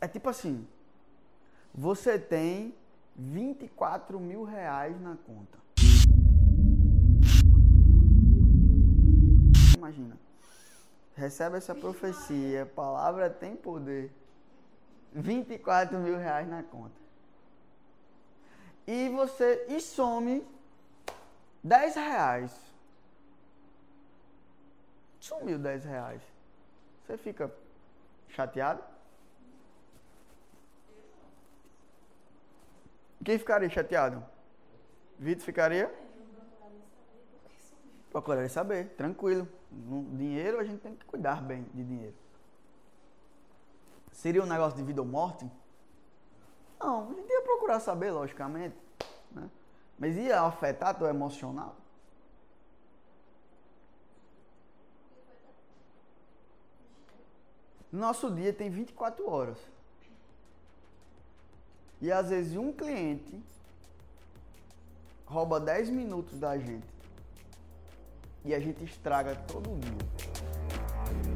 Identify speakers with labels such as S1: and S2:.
S1: É tipo assim, você tem 24 mil reais na conta. Imagina. Recebe essa profecia, palavra tem poder. 24 mil reais na conta. E você e some 10 reais. Sumiu 10 reais. Você fica chateado? Quem ficaria chateado? Vitor ficaria? Procuraria saber, tranquilo. Dinheiro a gente tem que cuidar bem de dinheiro. Seria um negócio de vida ou morte? Não, a gente ia procurar saber, logicamente. Né? Mas ia afetar teu emocional? Nosso dia tem 24 horas. E às vezes um cliente rouba 10 minutos da gente. E a gente estraga todo dia.